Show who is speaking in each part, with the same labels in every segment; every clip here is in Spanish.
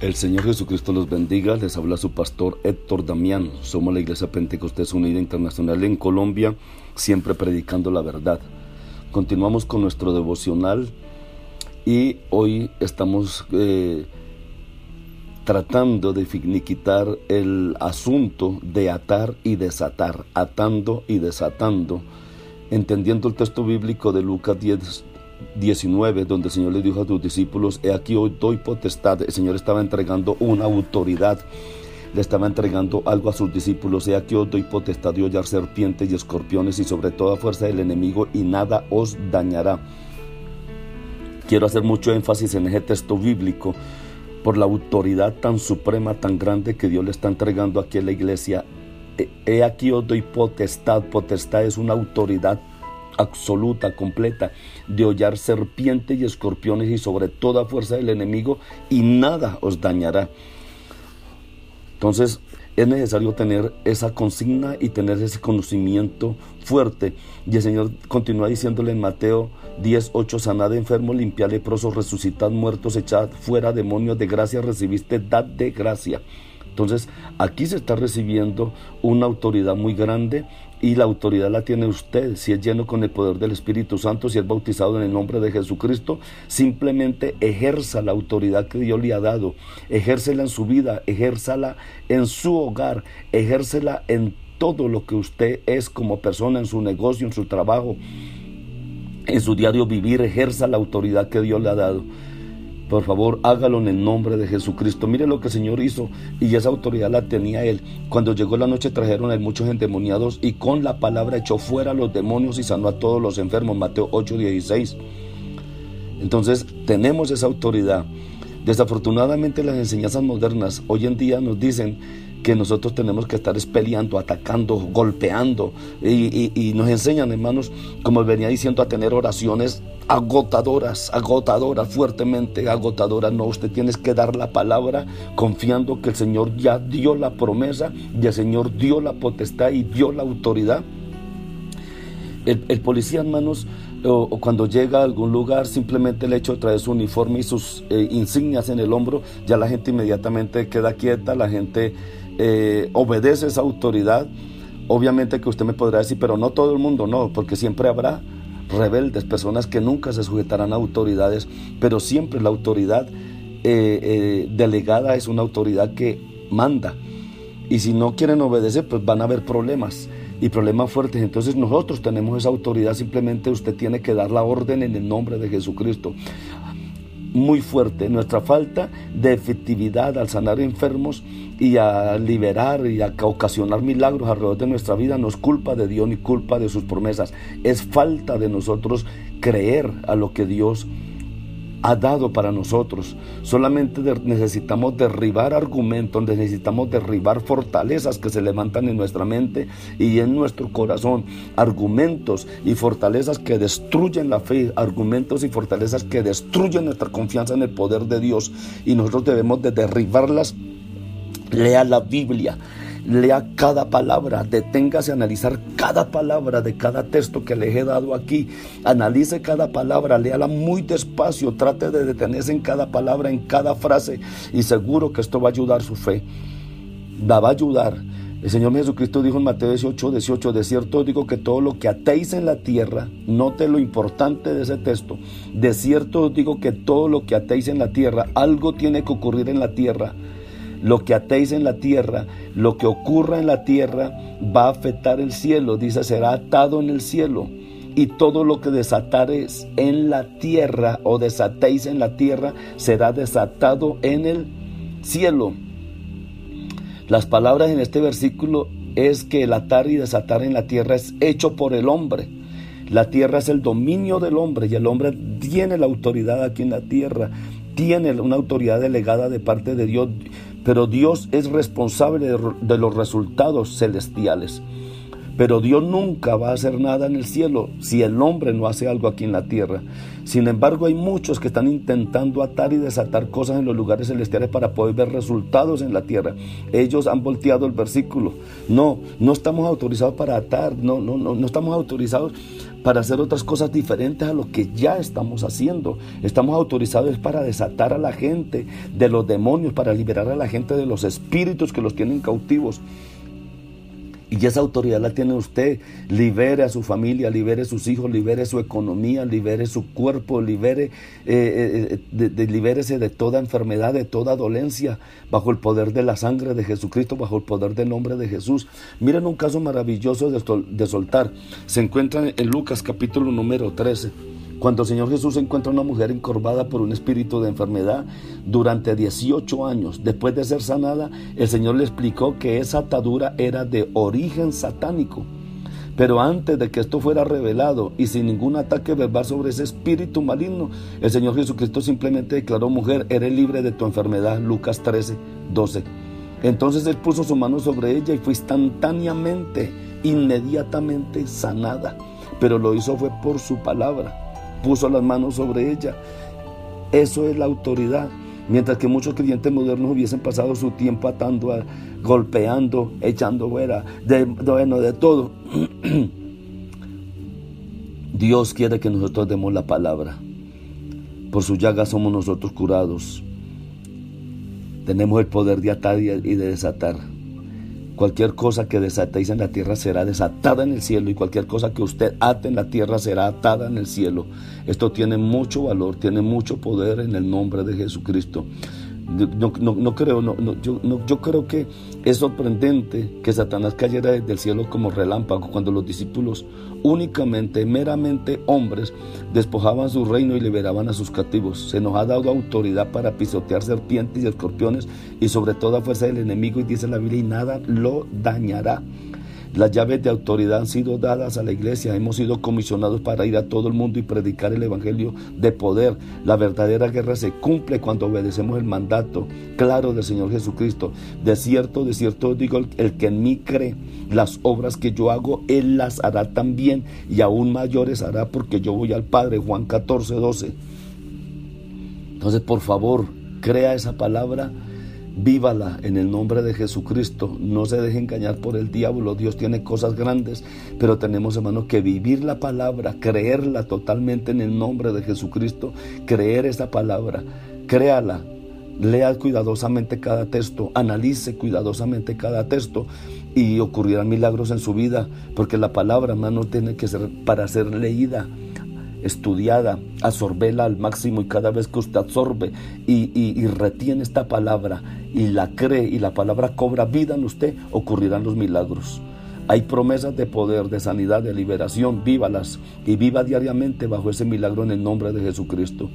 Speaker 1: El Señor Jesucristo los bendiga. Les habla su pastor Héctor Damián. Somos la Iglesia Pentecostés Unida Internacional en Colombia, siempre predicando la verdad. Continuamos con nuestro devocional y hoy estamos eh, tratando de finiquitar el asunto de atar y desatar, atando y desatando, entendiendo el texto bíblico de Lucas 10, 19, donde el Señor le dijo a sus discípulos, he aquí hoy doy potestad, el Señor estaba entregando una autoridad, le estaba entregando algo a sus discípulos, he aquí os doy potestad de hollar serpientes y escorpiones y sobre toda fuerza del enemigo y nada os dañará. Quiero hacer mucho énfasis en ese texto bíblico por la autoridad tan suprema, tan grande que Dios le está entregando aquí a la iglesia. He aquí os doy potestad, potestad es una autoridad absoluta, completa, de hollar serpientes y escorpiones y sobre toda fuerza del enemigo y nada os dañará. Entonces es necesario tener esa consigna y tener ese conocimiento fuerte. Y el Señor continúa diciéndole en Mateo 10, 8, sanad enfermo, limpiad leprosos, resucitad muertos, echad fuera demonios de gracia, recibiste, dad de gracia. Entonces, aquí se está recibiendo una autoridad muy grande y la autoridad la tiene usted. Si es lleno con el poder del Espíritu Santo, si es bautizado en el nombre de Jesucristo, simplemente ejerza la autoridad que Dios le ha dado. Ejércela en su vida, ejérzala en su hogar, ejércela en todo lo que usted es como persona, en su negocio, en su trabajo, en su diario vivir, ejerza la autoridad que Dios le ha dado. Por favor, hágalo en el nombre de Jesucristo. Mire lo que el Señor hizo y esa autoridad la tenía Él. Cuando llegó la noche trajeron a él muchos endemoniados y con la palabra echó fuera a los demonios y sanó a todos los enfermos. Mateo 8:16. Entonces tenemos esa autoridad. Desafortunadamente las enseñanzas modernas hoy en día nos dicen que nosotros tenemos que estar peleando, atacando, golpeando y, y, nos enseñan hermanos, como venía diciendo, a tener oraciones agotadoras, agotadoras, fuertemente agotadoras. No, usted tiene que dar la palabra confiando que el Señor ya dio la promesa y el Señor dio la potestad y dio la autoridad. El, policía, hermanos, o, cuando llega a algún lugar, simplemente el hecho de traer su uniforme y sus eh, insignias en el hombro, ya la gente inmediatamente queda quieta, la gente eh, obedece esa autoridad. Obviamente que usted me podrá decir, pero no todo el mundo, no, porque siempre habrá rebeldes, personas que nunca se sujetarán a autoridades, pero siempre la autoridad eh, eh, delegada es una autoridad que manda. Y si no quieren obedecer, pues van a haber problemas y problemas fuertes. Entonces nosotros tenemos esa autoridad, simplemente usted tiene que dar la orden en el nombre de Jesucristo muy fuerte. Nuestra falta de efectividad al sanar enfermos y a liberar y a ocasionar milagros alrededor de nuestra vida no es culpa de Dios ni culpa de sus promesas. Es falta de nosotros creer a lo que Dios ha dado para nosotros. Solamente necesitamos derribar argumentos, necesitamos derribar fortalezas que se levantan en nuestra mente y en nuestro corazón. Argumentos y fortalezas que destruyen la fe, argumentos y fortalezas que destruyen nuestra confianza en el poder de Dios. Y nosotros debemos de derribarlas. Lea la Biblia, lea cada palabra, deténgase a analizar cada palabra de cada texto que les he dado aquí. Analice cada palabra, léala muy despacio, trate de detenerse en cada palabra, en cada frase y seguro que esto va a ayudar su fe. La va a ayudar. El Señor Jesucristo dijo en Mateo 18, 18, de cierto digo que todo lo que atéis en la tierra, note lo importante de ese texto, de cierto digo que todo lo que atéis en la tierra, algo tiene que ocurrir en la tierra lo que atéis en la tierra, lo que ocurra en la tierra, va a afectar el cielo. Dice, será atado en el cielo. Y todo lo que desatares en la tierra o desatéis en la tierra, será desatado en el cielo. Las palabras en este versículo es que el atar y desatar en la tierra es hecho por el hombre. La tierra es el dominio del hombre y el hombre tiene la autoridad aquí en la tierra, tiene una autoridad delegada de parte de Dios, pero Dios es responsable de, los resultados celestiales. Pero Dios nunca va a hacer nada en el cielo si el hombre no hace algo aquí en la tierra. Sin embargo, hay muchos que están intentando atar y desatar cosas en los lugares celestiales para poder ver resultados en la tierra. Ellos han volteado el versículo. No, no estamos autorizados para atar, no, no, no, no estamos autorizados para hacer otras cosas diferentes a lo que ya estamos haciendo. Estamos autorizados para desatar a la gente de los demonios, para liberar a la gente de los espíritus que los tienen cautivos. Y esa autoridad la tiene usted. Libere a su familia, libere a sus hijos, libere su economía, libere su cuerpo, libere, eh, eh, de, de, libérese de toda enfermedad, de toda dolencia, bajo el poder de la sangre de Jesucristo, bajo el poder del nombre de Jesús. Miren un caso maravilloso de, de soltar. Se encuentra en Lucas capítulo número 13. Cuando el Señor Jesús encuentra a una mujer encorvada por un espíritu de enfermedad durante 18 años, después de ser sanada, el Señor le explicó que esa atadura era de origen satánico. Pero antes de que esto fuera revelado y sin ningún ataque verbal sobre ese espíritu maligno, el Señor Jesucristo simplemente declaró, mujer, eres libre de tu enfermedad, Lucas 13, 12. Entonces él puso su mano sobre ella y fue instantáneamente, inmediatamente sanada. Pero lo hizo fue por su palabra puso las manos sobre ella. Eso es la autoridad. Mientras que muchos creyentes modernos hubiesen pasado su tiempo atando, golpeando, echando fuera, de, bueno, de todo. Dios quiere que nosotros demos la palabra. Por su llaga somos nosotros curados. Tenemos el poder de atar y de desatar. Cualquier cosa que desatéis en la tierra será desatada en el cielo y cualquier cosa que usted ate en la tierra será atada en el cielo. Esto tiene mucho valor, tiene mucho poder en el nombre de Jesucristo. No, no, creo, no, yo, yo creo que es sorprendente que Satanás cayera desde el cielo como relámpago cuando los discípulos, únicamente, meramente hombres, despojaban su reino y liberaban a sus cautivos. Se nos ha dado autoridad para pisotear serpientes y escorpiones y sobre toda fuerza del enemigo y dice la Biblia y nada lo dañará. Las llaves de autoridad han sido dadas a la iglesia. Hemos sido comisionados para ir a todo el mundo y predicar el Evangelio de poder. La verdadera guerra se cumple cuando obedecemos el mandato claro del Señor Jesucristo. De cierto, de cierto digo, el que en mí cree, las obras que yo hago, Él las hará también y aún mayores hará porque yo voy al Padre. Juan 14, 12. Entonces, por favor, crea esa palabra vívala en el nombre de Jesucristo. No se deje engañar por el diablo. Dios tiene cosas grandes, pero tenemos, hermano, que vivir la palabra, creerla totalmente en el nombre de Jesucristo, creer esa palabra, créala. Lea cuidadosamente cada texto, analice cuidadosamente cada texto y ocurrirán milagros en su vida, porque la palabra, hermano, tiene que ser para ser leída estudiada, absorbela al máximo y cada vez que usted absorbe y, retiene esta palabra y la cree y la palabra cobra vida en usted, ocurrirán los milagros. Hay promesas de poder, de sanidad, de liberación, vívalas y viva diariamente bajo ese milagro en el nombre de Jesucristo.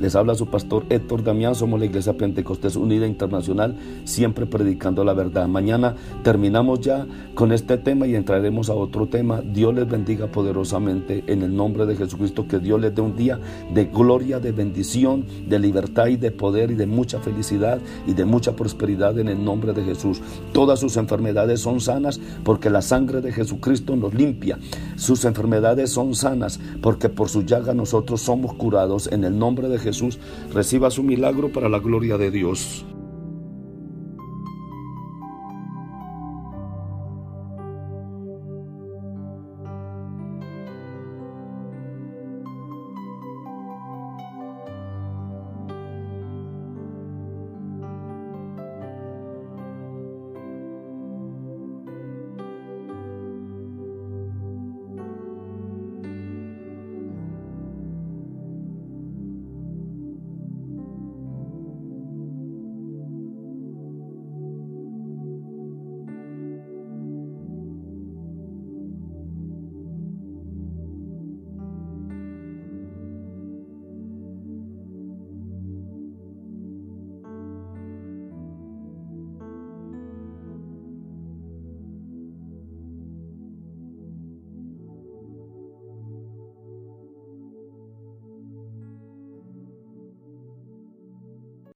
Speaker 1: Les habla su pastor Héctor Damián, somos la Iglesia Pentecostés Unida Internacional, siempre predicando la verdad. Mañana terminamos ya con este tema y entraremos a otro tema. Dios les bendiga poderosamente en el nombre de Jesucristo, que Dios les dé un día de gloria, de bendición, de libertad y de poder y de mucha felicidad y de mucha prosperidad en el nombre de Jesús. Todas sus enfermedades son sanas porque la sangre de Jesucristo nos limpia. Sus enfermedades son sanas porque por su llaga nosotros somos curados en el nombre de Jesús Jesús reciba su milagro para la gloria de Dios.